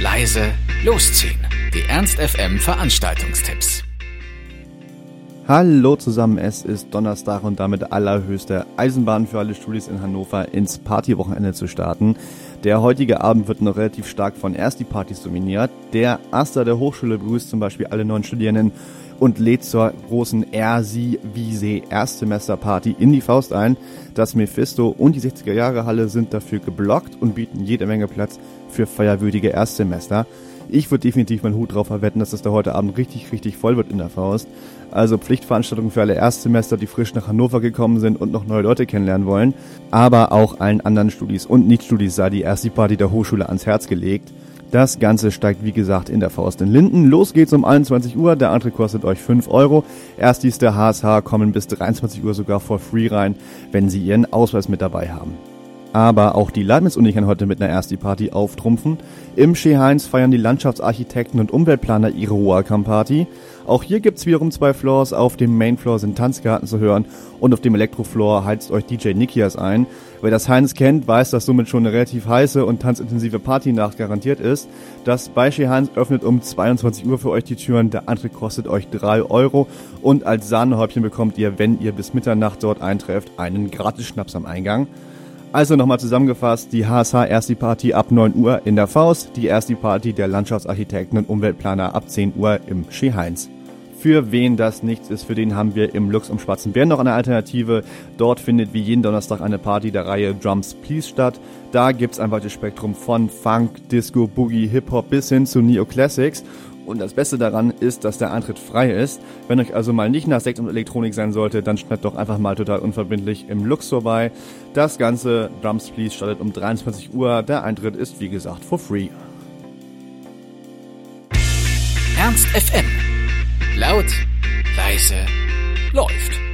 leise, losziehen. Die Ernst FM Veranstaltungstipps. Hallo zusammen, es ist Donnerstag und damit allerhöchste Eisenbahn für alle Studis in Hannover ins Partywochenende zu starten. Der heutige Abend wird noch relativ stark von Ersti-Partys dominiert. Der Aster der Hochschule begrüßt zum Beispiel alle neuen Studierenden und lädt zur großen Er, Sie, Wie, See Erstsemesterparty in die Faust ein. Das Mephisto und die 60er Jahre Halle sind dafür geblockt und bieten jede Menge Platz für feierwürdige Erstsemester. Ich würde definitiv meinen Hut drauf verwetten, dass das da heute Abend richtig, richtig voll wird in der Faust. Also Pflichtveranstaltungen für alle Erstsemester, die frisch nach Hannover gekommen sind und noch neue Leute kennenlernen wollen. Aber auch allen anderen Studis und Nicht-Studis sei die erste Party der Hochschule ans Herz gelegt. Das Ganze steigt wie gesagt in der Faust in Linden. Los geht's um 21 Uhr. Der Eintritt kostet euch 5 Euro. Erstis der HSH kommen bis 23 Uhr sogar for free rein, wenn sie ihren Ausweis mit dabei haben. Aber auch die Leibniz-Uni kann heute mit einer Ersti-Party auftrumpfen. Im Heinz feiern die Landschaftsarchitekten und Umweltplaner ihre Welcome-Party. Auch hier gibt's wiederum zwei Floors. Auf dem Main-Floor sind Tanzgarten zu hören und auf dem Elektro-Floor heizt euch DJ Nikias ein. Wer das Heinz kennt, weiß, dass somit schon eine relativ heiße und tanzintensive Party-Nacht garantiert ist. Das bei Heinz öffnet um 22 Uhr für euch die Türen. Der Eintritt kostet euch 3 Euro und als Sahnehäubchen bekommt ihr, wenn ihr bis Mitternacht dort eintrefft, einen Gratis-Schnaps am Eingang. Also nochmal zusammengefasst, die HSH Ersti Party ab 9 Uhr in der Faust, die Ersti Party der Landschaftsarchitekten und Umweltplaner ab 10 Uhr im Heinz. Für wen das nichts ist, für den haben wir im Lux um Schwarzenbären noch eine Alternative. Dort findet wie jeden Donnerstag eine Party der Reihe Drums Please statt. Da gibt's ein weites Spektrum von Funk, Disco, Boogie, Hip-Hop bis hin zu Neo-Classics. Und das Beste daran ist, dass der Eintritt frei ist. Wenn euch also mal nicht nach Sekt und Elektronik sein sollte, dann schnappt doch einfach mal total unverbindlich im Lux vorbei. Das Ganze, Drums Please, startet um 23 Uhr. Der Eintritt ist wie gesagt for free. Ernst FM. Laut, leise, läuft.